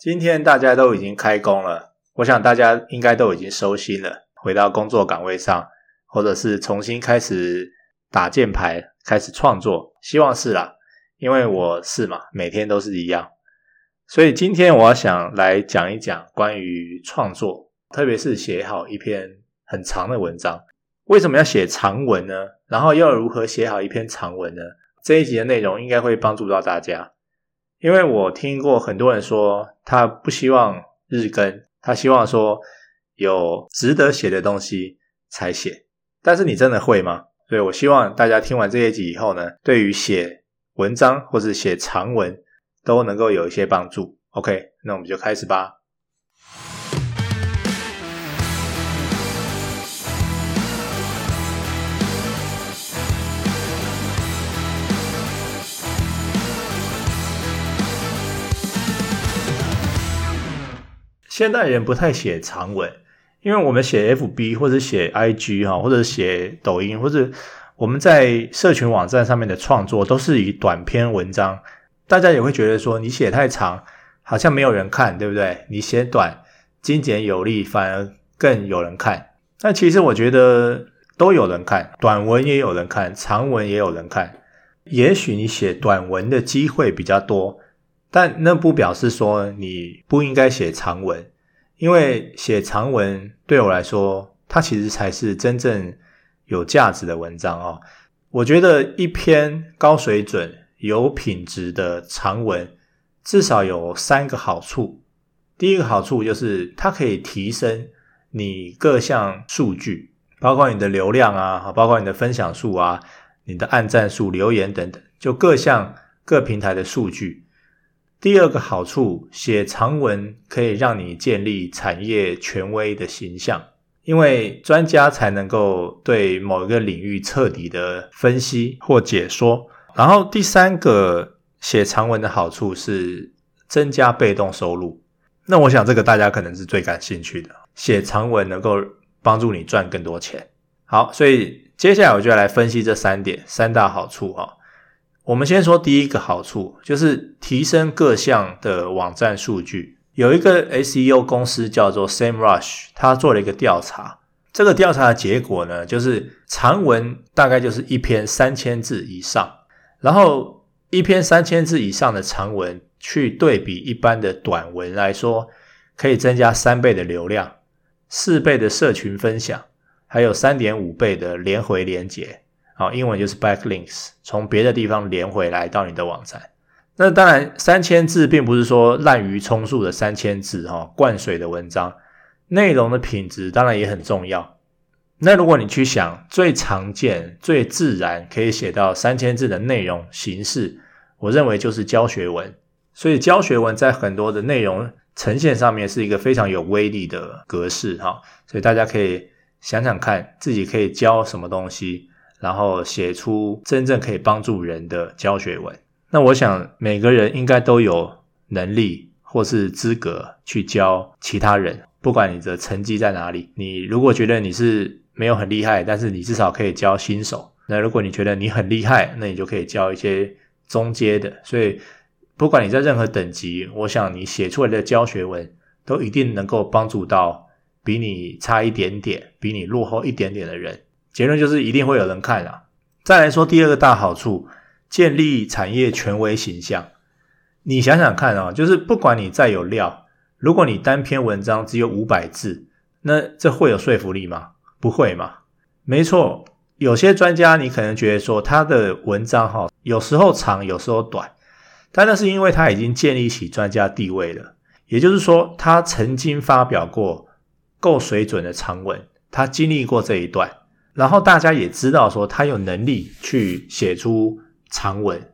今天大家都已经开工了，我想大家应该都已经收心了，回到工作岗位上，或者是重新开始打键盘，开始创作，希望是啦，因为我是嘛，每天都是一样。所以今天我要想来讲一讲关于创作，特别是写好一篇很长的文章，为什么要写长文呢？然后要如何写好一篇长文呢？这一集的内容应该会帮助到大家。因为我听过很多人说，他不希望日更，他希望说有值得写的东西才写。但是你真的会吗？所以我希望大家听完这一集以后呢，对于写文章或是写长文都能够有一些帮助。OK，那我们就开始吧。现代人不太写长文，因为我们写 FB 或者写 IG 哈，或者写抖音，或者我们在社群网站上面的创作都是以短篇文章。大家也会觉得说你写太长，好像没有人看，对不对？你写短，精简有力，反而更有人看。但其实我觉得都有人看，短文也有人看，长文也有人看。也许你写短文的机会比较多。但那不表示说你不应该写长文，因为写长文对我来说，它其实才是真正有价值的文章哦。我觉得一篇高水准、有品质的长文，至少有三个好处。第一个好处就是它可以提升你各项数据，包括你的流量啊，包括你的分享数啊、你的按赞数、留言等等，就各项各平台的数据。第二个好处，写长文可以让你建立产业权威的形象，因为专家才能够对某一个领域彻底的分析或解说。然后第三个写长文的好处是增加被动收入。那我想这个大家可能是最感兴趣的，写长文能够帮助你赚更多钱。好，所以接下来我就要来分析这三点，三大好处哈。我们先说第一个好处，就是提升各项的网站数据。有一个 SEO 公司叫做 Same Rush，他做了一个调查。这个调查的结果呢，就是长文大概就是一篇三千字以上，然后一篇三千字以上的长文去对比一般的短文来说，可以增加三倍的流量，四倍的社群分享，还有三点五倍的连回连结。好，英文就是 backlinks，从别的地方连回来到你的网站。那当然，三千字并不是说滥竽充数的三千字哈，灌水的文章，内容的品质当然也很重要。那如果你去想最常见、最自然可以写到三千字的内容形式，我认为就是教学文。所以教学文在很多的内容呈现上面是一个非常有威力的格式哈。所以大家可以想想看，自己可以教什么东西。然后写出真正可以帮助人的教学文。那我想每个人应该都有能力或是资格去教其他人，不管你的成绩在哪里。你如果觉得你是没有很厉害，但是你至少可以教新手。那如果你觉得你很厉害，那你就可以教一些中阶的。所以不管你在任何等级，我想你写出来的教学文都一定能够帮助到比你差一点点、比你落后一点点的人。结论就是一定会有人看啊。再来说第二个大好处，建立产业权威形象。你想想看啊，就是不管你再有料，如果你单篇文章只有五百字，那这会有说服力吗？不会嘛。没错，有些专家你可能觉得说他的文章哈，有时候长，有时候短，但那是因为他已经建立起专家地位了。也就是说，他曾经发表过够水准的长文，他经历过这一段。然后大家也知道说他有能力去写出长文，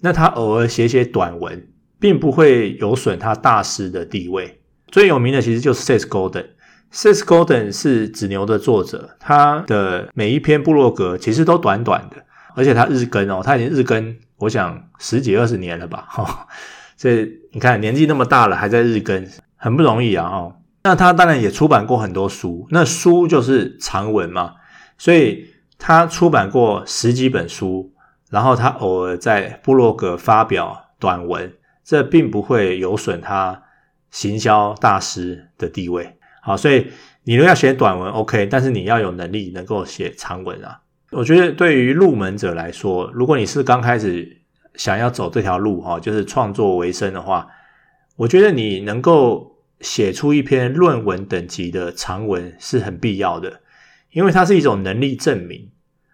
那他偶尔写写短文，并不会有损他大师的地位。最有名的其实就是 Seth Godin，Seth Godin 是纸牛的作者，他的每一篇部落格其实都短短的，而且他日更哦，他已经日更，我想十几二十年了吧，哈、哦，所以你看年纪那么大了还在日更，很不容易啊，哦，那他当然也出版过很多书，那书就是长文嘛。所以他出版过十几本书，然后他偶尔在部落格发表短文，这并不会有损他行销大师的地位。好，所以你如果要写短文，OK，但是你要有能力能够写长文啊。我觉得对于入门者来说，如果你是刚开始想要走这条路哈，就是创作为生的话，我觉得你能够写出一篇论文等级的长文是很必要的，因为它是一种能力证明。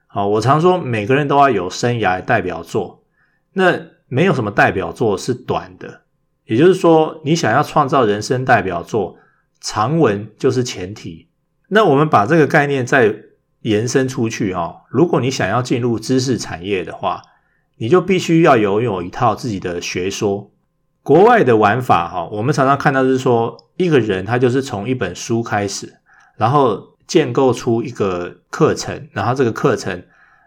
好，我常说每个人都要有生涯代表作，那没有什么代表作是短的，也就是说，你想要创造人生代表作，长文就是前提。那我们把这个概念再延伸出去哈，如果你想要进入知识产业的话，你就必须要拥有一套自己的学说。国外的玩法哈，我们常常看到是说，一个人他就是从一本书开始，然后建构出一个课程，然后这个课程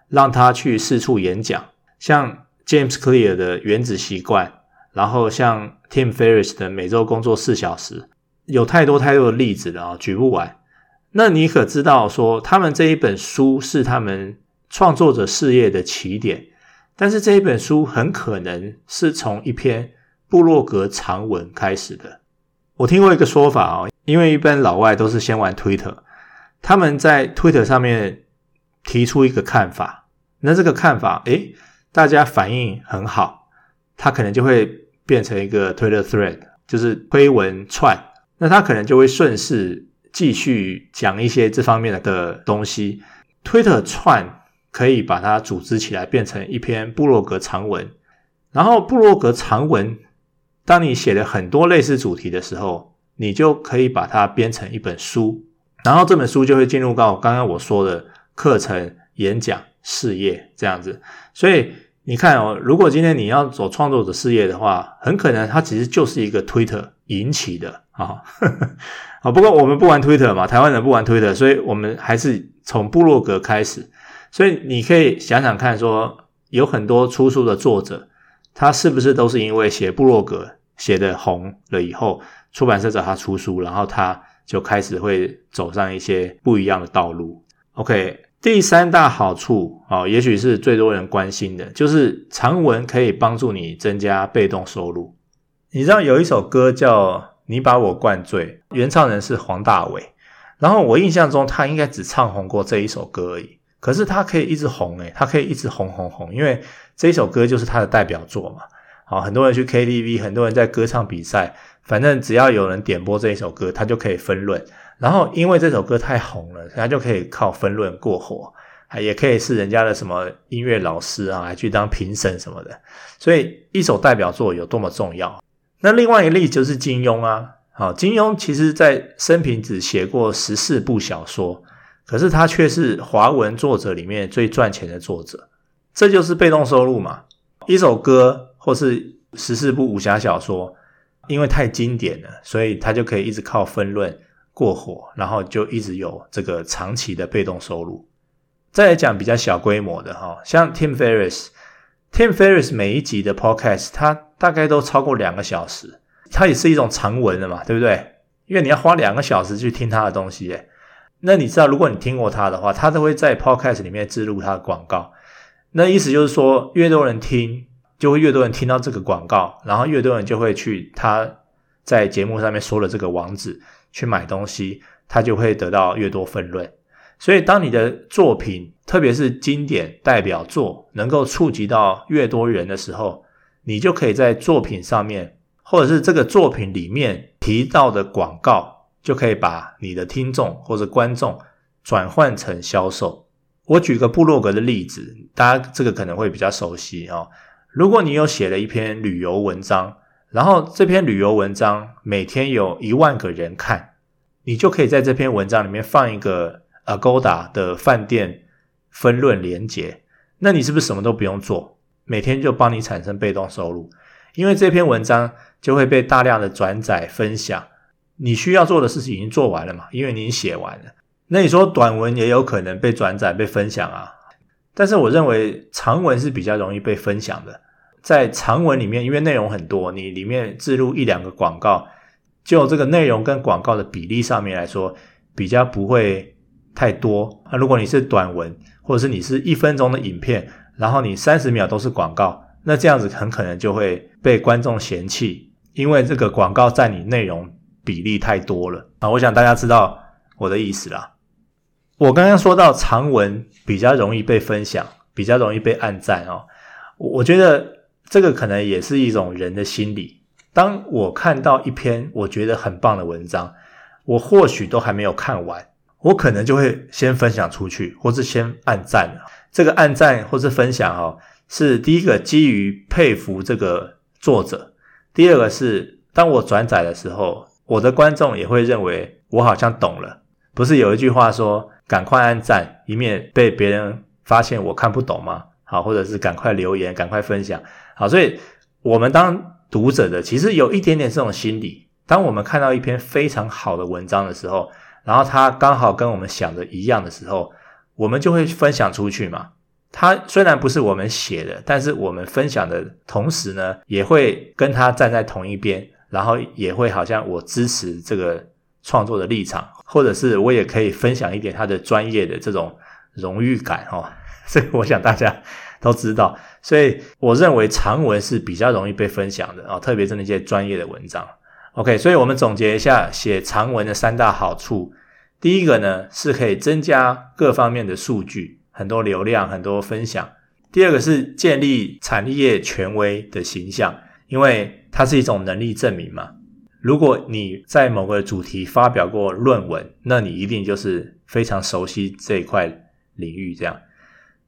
让他去四处演讲，像 James Clear 的原子习惯，然后像 Tim Ferriss 的每周工作四小时，有太多太多的例子了啊，举不完。那你可知道说，他们这一本书是他们创作者事业的起点，但是这一本书很可能是从一篇部落格长文开始的。我听过一个说法哦，因为一般老外都是先玩 Twitter，他们在 Twitter 上面提出一个看法，那这个看法，诶，大家反应很好，他可能就会变成一个 Twitter thread，就是推文串，那他可能就会顺势。继续讲一些这方面的东西，Twitter 串可以把它组织起来变成一篇部落格长文，然后部落格长文，当你写了很多类似主题的时候，你就可以把它编成一本书，然后这本书就会进入到刚刚我说的课程、演讲、事业这样子。所以你看哦，如果今天你要走创作者事业的话，很可能它其实就是一个 Twitter 引起的啊。啊，不过我们不玩 Twitter 嘛，台湾人不玩 Twitter，所以我们还是从部落格开始。所以你可以想想看说，有很多出书的作者，他是不是都是因为写部落格写得红了以后，出版社找他出书，然后他就开始会走上一些不一样的道路。OK，第三大好处啊，也许是最多人关心的，就是长文可以帮助你增加被动收入。你知道有一首歌叫你把我灌醉，原唱人是黄大炜。然后我印象中他应该只唱红过这一首歌而已。可是他可以一直红诶，他可以一直红红红，因为这一首歌就是他的代表作嘛。好，很多人去 KTV，很多人在歌唱比赛，反正只要有人点播这一首歌，他就可以分论。然后因为这首歌太红了，他就可以靠分论过活，也可以是人家的什么音乐老师啊，还去当评审什么的。所以一首代表作有多么重要。那另外一个例子就是金庸啊，好，金庸其实在生平只写过十四部小说，可是他却是华文作者里面最赚钱的作者，这就是被动收入嘛。一首歌或是十四部武侠小说，因为太经典了，所以他就可以一直靠分论过火，然后就一直有这个长期的被动收入。再来讲比较小规模的哈，像 Tim Ferriss，Tim Ferriss 每一集的 Podcast 它。大概都超过两个小时，它也是一种长文了嘛，对不对？因为你要花两个小时去听他的东西，诶，那你知道，如果你听过他的话，他都会在 Podcast 里面置入他的广告。那意思就是说，越多人听，就会越多人听到这个广告，然后越多人就会去他在节目上面说的这个网址去买东西，他就会得到越多分润。所以，当你的作品，特别是经典代表作，能够触及到越多人的时候，你就可以在作品上面，或者是这个作品里面提到的广告，就可以把你的听众或者观众转换成销售。我举个部落格的例子，大家这个可能会比较熟悉哦。如果你有写了一篇旅游文章，然后这篇旅游文章每天有一万个人看，你就可以在这篇文章里面放一个 Agoda 的饭店分润连结，那你是不是什么都不用做？每天就帮你产生被动收入，因为这篇文章就会被大量的转载分享。你需要做的事情已经做完了嘛？因为你已经写完了。那你说短文也有可能被转载、被分享啊？但是我认为长文是比较容易被分享的。在长文里面，因为内容很多，你里面置入一两个广告，就这个内容跟广告的比例上面来说，比较不会太多。啊如果你是短文，或者是你是一分钟的影片，然后你三十秒都是广告，那这样子很可能就会被观众嫌弃，因为这个广告占你内容比例太多了啊。我想大家知道我的意思啦。我刚刚说到长文比较容易被分享，比较容易被按赞哦。我我觉得这个可能也是一种人的心理。当我看到一篇我觉得很棒的文章，我或许都还没有看完，我可能就会先分享出去，或是先按赞。这个按赞或是分享哦，是第一个基于佩服这个作者，第二个是当我转载的时候，我的观众也会认为我好像懂了。不是有一句话说，赶快按赞，以免被别人发现我看不懂吗？好，或者是赶快留言，赶快分享。好，所以我们当读者的其实有一点点这种心理。当我们看到一篇非常好的文章的时候，然后它刚好跟我们想的一样的时候，我们就会分享出去嘛。它虽然不是我们写的，但是我们分享的同时呢，也会跟他站在同一边，然后也会好像我支持这个创作的立场。或者是我也可以分享一点他的专业的这种荣誉感哦，这个我想大家都知道，所以我认为长文是比较容易被分享的啊，特别是那些专业的文章。OK，所以我们总结一下写长文的三大好处，第一个呢是可以增加各方面的数据，很多流量，很多分享；第二个是建立产业权威的形象，因为它是一种能力证明嘛。如果你在某个主题发表过论文，那你一定就是非常熟悉这一块领域。这样，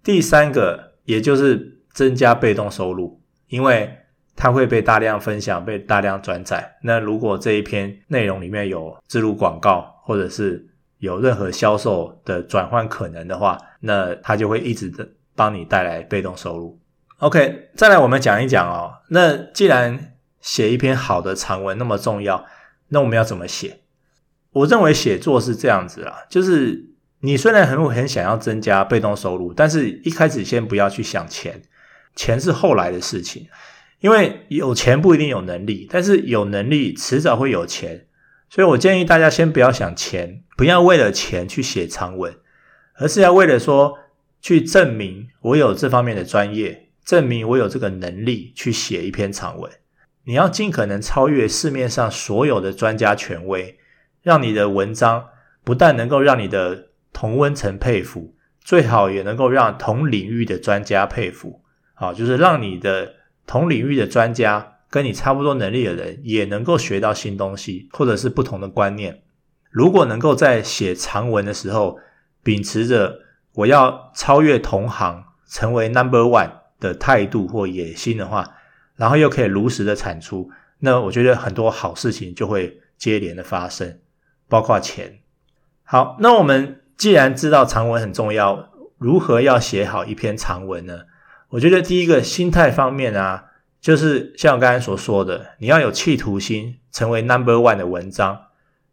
第三个也就是增加被动收入，因为它会被大量分享、被大量转载。那如果这一篇内容里面有植入广告，或者是有任何销售的转换可能的话，那它就会一直的帮你带来被动收入。OK，再来我们讲一讲哦。那既然写一篇好的长文那么重要，那我们要怎么写？我认为写作是这样子啦，就是你虽然很很想要增加被动收入，但是一开始先不要去想钱，钱是后来的事情。因为有钱不一定有能力，但是有能力迟早会有钱。所以我建议大家先不要想钱，不要为了钱去写长文，而是要为了说去证明我有这方面的专业，证明我有这个能力去写一篇长文。你要尽可能超越市面上所有的专家权威，让你的文章不但能够让你的同温层佩服，最好也能够让同领域的专家佩服。好，就是让你的同领域的专家跟你差不多能力的人也能够学到新东西，或者是不同的观念。如果能够在写长文的时候，秉持着我要超越同行，成为 number one 的态度或野心的话，然后又可以如实的产出，那我觉得很多好事情就会接连的发生，包括钱。好，那我们既然知道长文很重要，如何要写好一篇长文呢？我觉得第一个心态方面啊，就是像我刚才所说的，你要有企图心，成为 number one 的文章。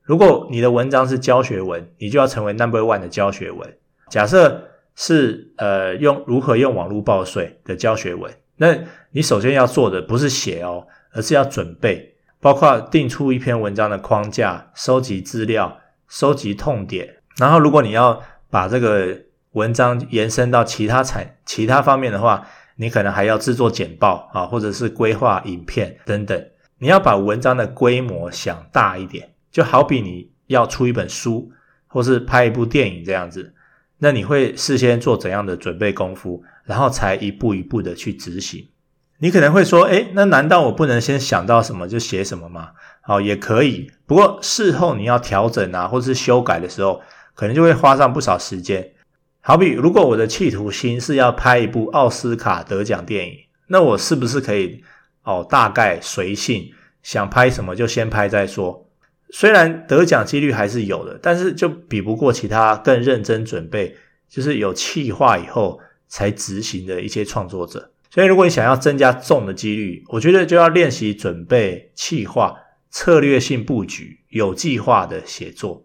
如果你的文章是教学文，你就要成为 number one 的教学文。假设是呃用如何用网络报税的教学文。那你首先要做的不是写哦，而是要准备，包括定出一篇文章的框架、收集资料、收集痛点。然后，如果你要把这个文章延伸到其他产、其他方面的话，你可能还要制作简报啊，或者是规划影片等等。你要把文章的规模想大一点，就好比你要出一本书，或是拍一部电影这样子。那你会事先做怎样的准备功夫，然后才一步一步的去执行？你可能会说，诶，那难道我不能先想到什么就写什么吗？好，也可以，不过事后你要调整啊，或是修改的时候，可能就会花上不少时间。好比如果我的企图心是要拍一部奥斯卡得奖电影，那我是不是可以哦，大概随性，想拍什么就先拍再说？虽然得奖几率还是有的，但是就比不过其他更认真准备，就是有企划以后才执行的一些创作者。所以，如果你想要增加中的几率，我觉得就要练习准备、企划、策略性布局、有计划的写作。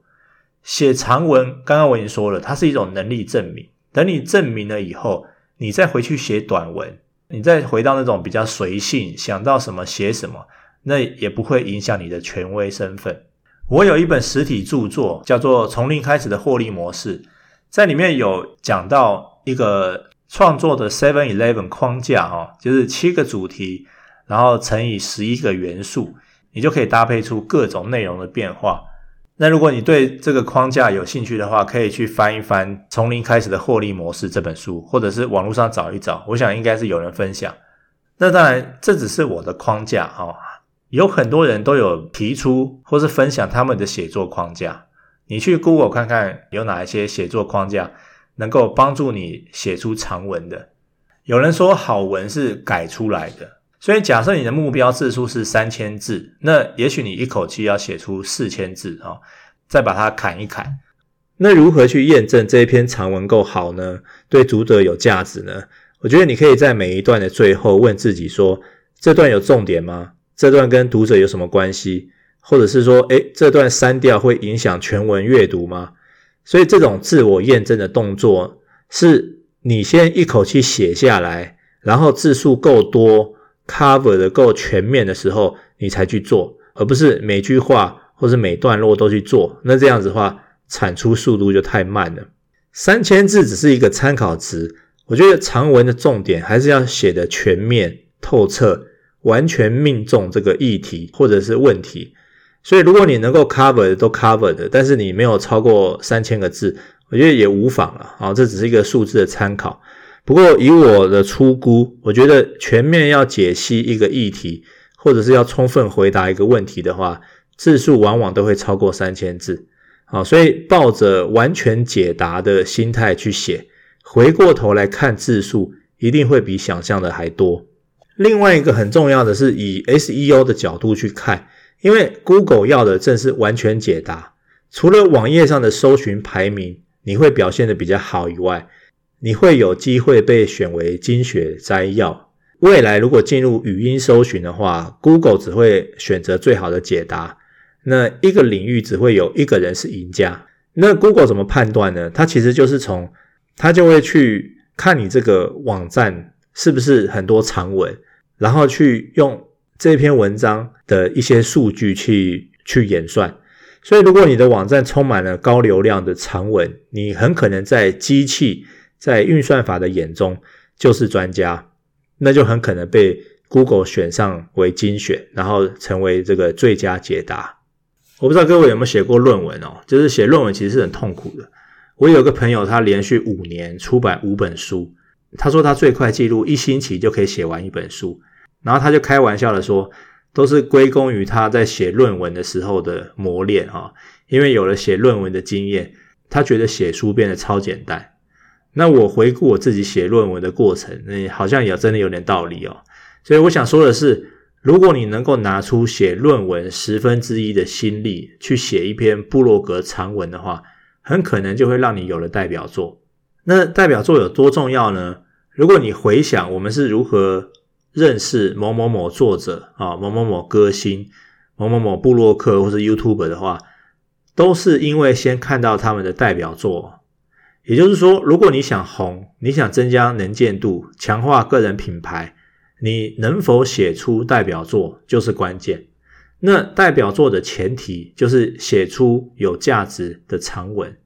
写长文，刚刚我已经说了，它是一种能力证明。等你证明了以后，你再回去写短文，你再回到那种比较随性，想到什么写什么，那也不会影响你的权威身份。我有一本实体著作，叫做《从零开始的获利模式》，在里面有讲到一个创作的 Seven Eleven 框架，哈，就是七个主题，然后乘以十一个元素，你就可以搭配出各种内容的变化。那如果你对这个框架有兴趣的话，可以去翻一翻《从零开始的获利模式》这本书，或者是网络上找一找，我想应该是有人分享。那当然，这只是我的框架哦，有很多人都有提出或是分享他们的写作框架。你去 Google 看看有哪一些写作框架能够帮助你写出长文的。有人说好文是改出来的，所以假设你的目标字数是三千字，那也许你一口气要写出四千字啊，再把它砍一砍。那如何去验证这一篇长文够好呢？对读者有价值呢？我觉得你可以在每一段的最后问自己说：这段有重点吗？这段跟读者有什么关系？或者是说，诶，这段删掉会影响全文阅读吗？所以这种自我验证的动作是。你先一口气写下来，然后字数够多，cover 的够全面的时候，你才去做，而不是每句话或是每段落都去做。那这样子的话，产出速度就太慢了。三千字只是一个参考值，我觉得长文的重点还是要写得全面、透彻，完全命中这个议题或者是问题。所以，如果你能够 cover 的都 cover 的，但是你没有超过三千个字。我觉得也无妨了啊，这只是一个数字的参考。不过以我的初估，我觉得全面要解析一个议题，或者是要充分回答一个问题的话，字数往往都会超过三千字。好，所以抱着完全解答的心态去写，回过头来看字数，一定会比想象的还多。另外一个很重要的是以 SEO 的角度去看，因为 Google 要的正是完全解答，除了网页上的搜寻排名。你会表现的比较好以外，你会有机会被选为精选摘要。未来如果进入语音搜寻的话，Google 只会选择最好的解答。那一个领域只会有一个人是赢家。那 Google 怎么判断呢？它其实就是从它就会去看你这个网站是不是很多长文，然后去用这篇文章的一些数据去去演算。所以，如果你的网站充满了高流量的长文，你很可能在机器、在运算法的眼中就是专家，那就很可能被 Google 选上为精选，然后成为这个最佳解答。我不知道各位有没有写过论文哦？就是写论文其实是很痛苦的。我有个朋友，他连续五年出版五本书，他说他最快记录一星期就可以写完一本书，然后他就开玩笑的说。都是归功于他在写论文的时候的磨练哈，因为有了写论文的经验，他觉得写书变得超简单。那我回顾我自己写论文的过程，那好像也真的有点道理哦。所以我想说的是，如果你能够拿出写论文十分之一的心力去写一篇布洛格长文的话，很可能就会让你有了代表作。那代表作有多重要呢？如果你回想我们是如何。认识某某某作者啊，某某某歌星，某某某部落客或是 YouTube 的话，都是因为先看到他们的代表作。也就是说，如果你想红，你想增加能见度，强化个人品牌，你能否写出代表作就是关键。那代表作的前提就是写出有价值的长文。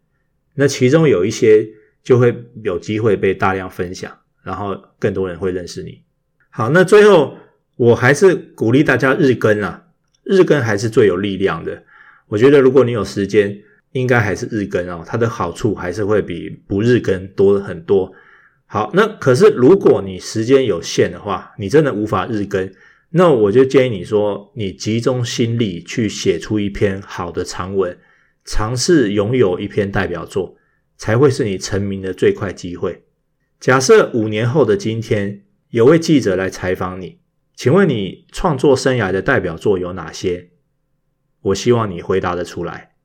那其中有一些就会有机会被大量分享，然后更多人会认识你。好，那最后我还是鼓励大家日更啊，日更还是最有力量的。我觉得如果你有时间，应该还是日更哦，它的好处还是会比不日更多很多。好，那可是如果你时间有限的话，你真的无法日更，那我就建议你说，你集中心力去写出一篇好的长文，尝试拥有一篇代表作，才会是你成名的最快机会。假设五年后的今天。有位记者来采访你，请问你创作生涯的代表作有哪些？我希望你回答的出来。